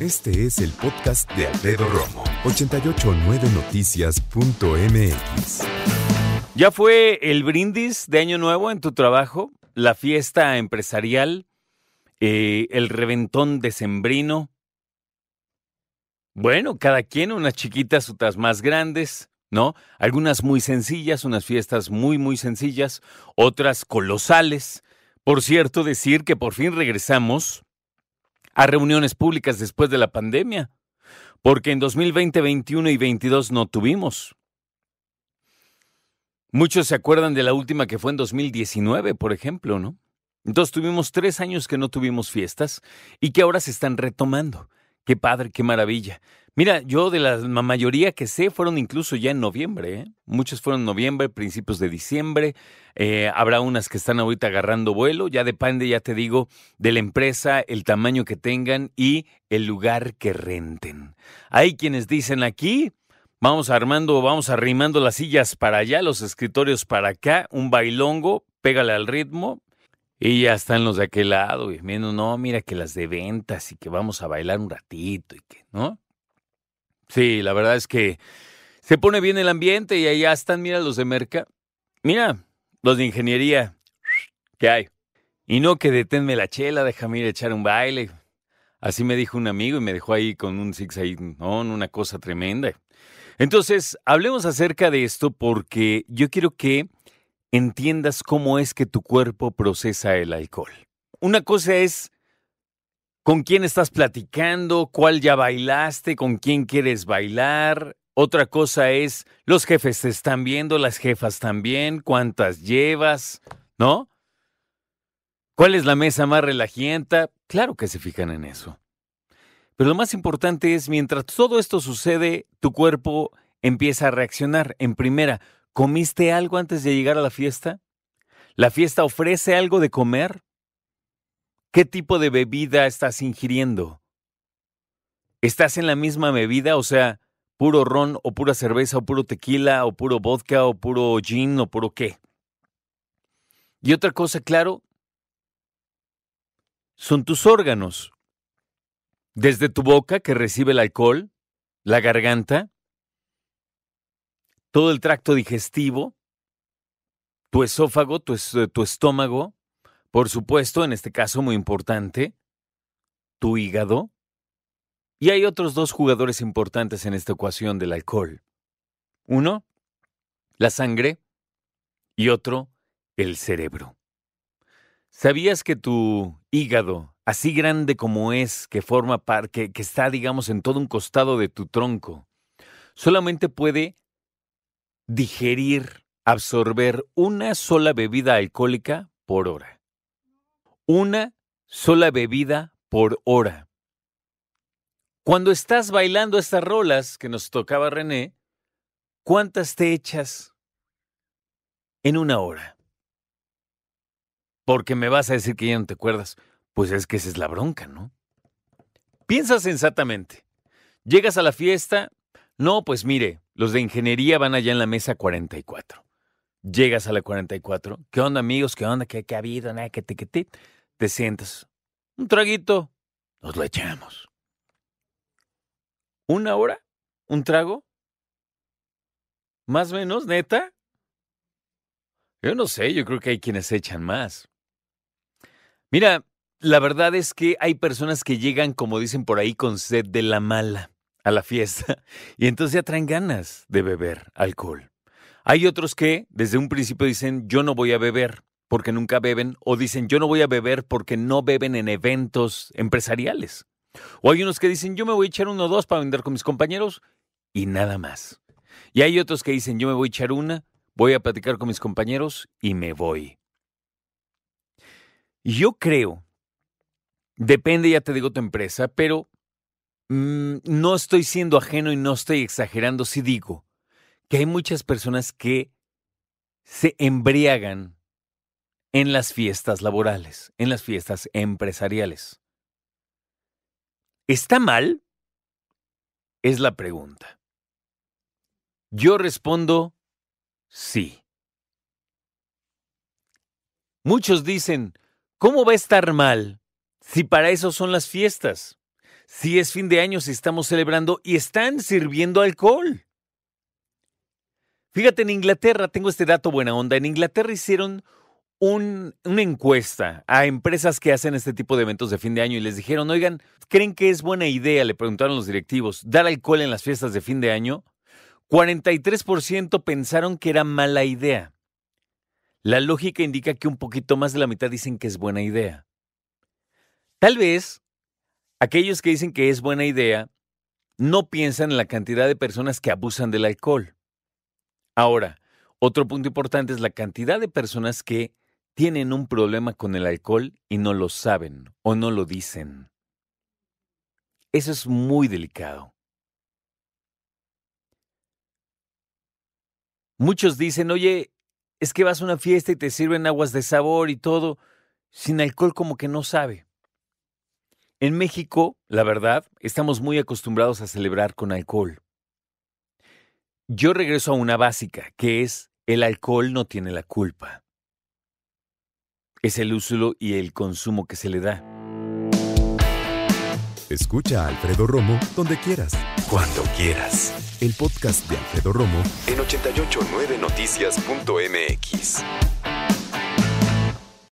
Este es el podcast de Alfredo Romo, 889noticias.mx. ¿Ya fue el brindis de Año Nuevo en tu trabajo? ¿La fiesta empresarial? Eh, ¿El reventón decembrino? Bueno, cada quien, unas chiquitas, otras más grandes, ¿no? Algunas muy sencillas, unas fiestas muy, muy sencillas, otras colosales. Por cierto, decir que por fin regresamos a reuniones públicas después de la pandemia, porque en 2020, 21 y 22 no tuvimos. Muchos se acuerdan de la última que fue en 2019, por ejemplo, ¿no? Entonces tuvimos tres años que no tuvimos fiestas y que ahora se están retomando. Qué padre, qué maravilla. Mira, yo de la mayoría que sé fueron incluso ya en noviembre. ¿eh? Muchos fueron en noviembre, principios de diciembre. Eh, habrá unas que están ahorita agarrando vuelo. Ya depende, ya te digo, de la empresa, el tamaño que tengan y el lugar que renten. Hay quienes dicen aquí, vamos armando, vamos arrimando las sillas para allá, los escritorios para acá, un bailongo, pégale al ritmo, y ya están los de aquel lado, y viendo, no, mira que las de ventas y que vamos a bailar un ratito y que, ¿no? Sí, la verdad es que se pone bien el ambiente y allá están, mira, los de merca. Mira, los de ingeniería. ¿Qué hay? Y no que deténme la chela, déjame ir a echar un baile. Así me dijo un amigo y me dejó ahí con un six ahí, una cosa tremenda. Entonces, hablemos acerca de esto porque yo quiero que entiendas cómo es que tu cuerpo procesa el alcohol. Una cosa es con quién estás platicando, cuál ya bailaste, con quién quieres bailar. Otra cosa es, los jefes te están viendo, las jefas también, cuántas llevas, ¿no? ¿Cuál es la mesa más relajienta? Claro que se fijan en eso. Pero lo más importante es, mientras todo esto sucede, tu cuerpo empieza a reaccionar. En primera, ¿comiste algo antes de llegar a la fiesta? ¿La fiesta ofrece algo de comer? ¿Qué tipo de bebida estás ingiriendo? ¿Estás en la misma bebida? O sea, puro ron o pura cerveza o puro tequila o puro vodka o puro gin o puro qué. Y otra cosa, claro, son tus órganos. Desde tu boca que recibe el alcohol, la garganta, todo el tracto digestivo, tu esófago, tu, estómago, por supuesto, en este caso muy importante, tu hígado. Y hay otros dos jugadores importantes en esta ecuación del alcohol. Uno, la sangre y otro, el cerebro. ¿Sabías que tu hígado, así grande como es, que forma parte, que está, digamos, en todo un costado de tu tronco, solamente puede digerir, absorber una sola bebida alcohólica por hora? una sola bebida por hora. Cuando estás bailando estas rolas que nos tocaba René, ¿cuántas te echas en una hora? Porque me vas a decir que ya no te acuerdas. Pues es que esa es la bronca, ¿no? Piensa sensatamente. Llegas a la fiesta. No, pues mire, los de ingeniería van allá en la mesa 44. Llegas a la 44. ¿Qué onda, amigos? ¿Qué onda? ¿Qué, ha habido? Nada, que te, te te sientas. Un traguito, nos lo echamos. ¿Una hora? ¿Un trago? ¿Más o menos, neta? Yo no sé, yo creo que hay quienes echan más. Mira, la verdad es que hay personas que llegan, como dicen por ahí, con sed de la mala a la fiesta y entonces ya traen ganas de beber alcohol. Hay otros que desde un principio dicen, yo no voy a beber porque nunca beben o dicen yo no voy a beber porque no beben en eventos empresariales. O hay unos que dicen yo me voy a echar uno o dos para vender con mis compañeros y nada más. Y hay otros que dicen yo me voy a echar una, voy a platicar con mis compañeros y me voy. Yo creo, depende ya te digo tu empresa, pero mm, no estoy siendo ajeno y no estoy exagerando si digo que hay muchas personas que se embriagan en las fiestas laborales, en las fiestas empresariales. ¿Está mal? Es la pregunta. Yo respondo sí. Muchos dicen, ¿cómo va a estar mal si para eso son las fiestas? Si es fin de año, si estamos celebrando y están sirviendo alcohol. Fíjate, en Inglaterra, tengo este dato buena onda, en Inglaterra hicieron una encuesta a empresas que hacen este tipo de eventos de fin de año y les dijeron, oigan, ¿creen que es buena idea, le preguntaron los directivos, dar alcohol en las fiestas de fin de año? 43% pensaron que era mala idea. La lógica indica que un poquito más de la mitad dicen que es buena idea. Tal vez aquellos que dicen que es buena idea no piensan en la cantidad de personas que abusan del alcohol. Ahora, otro punto importante es la cantidad de personas que tienen un problema con el alcohol y no lo saben o no lo dicen. Eso es muy delicado. Muchos dicen, oye, es que vas a una fiesta y te sirven aguas de sabor y todo, sin alcohol como que no sabe. En México, la verdad, estamos muy acostumbrados a celebrar con alcohol. Yo regreso a una básica, que es el alcohol no tiene la culpa es el uso y el consumo que se le da. Escucha a Alfredo Romo donde quieras, cuando quieras. El podcast de Alfredo Romo en 889noticias.mx.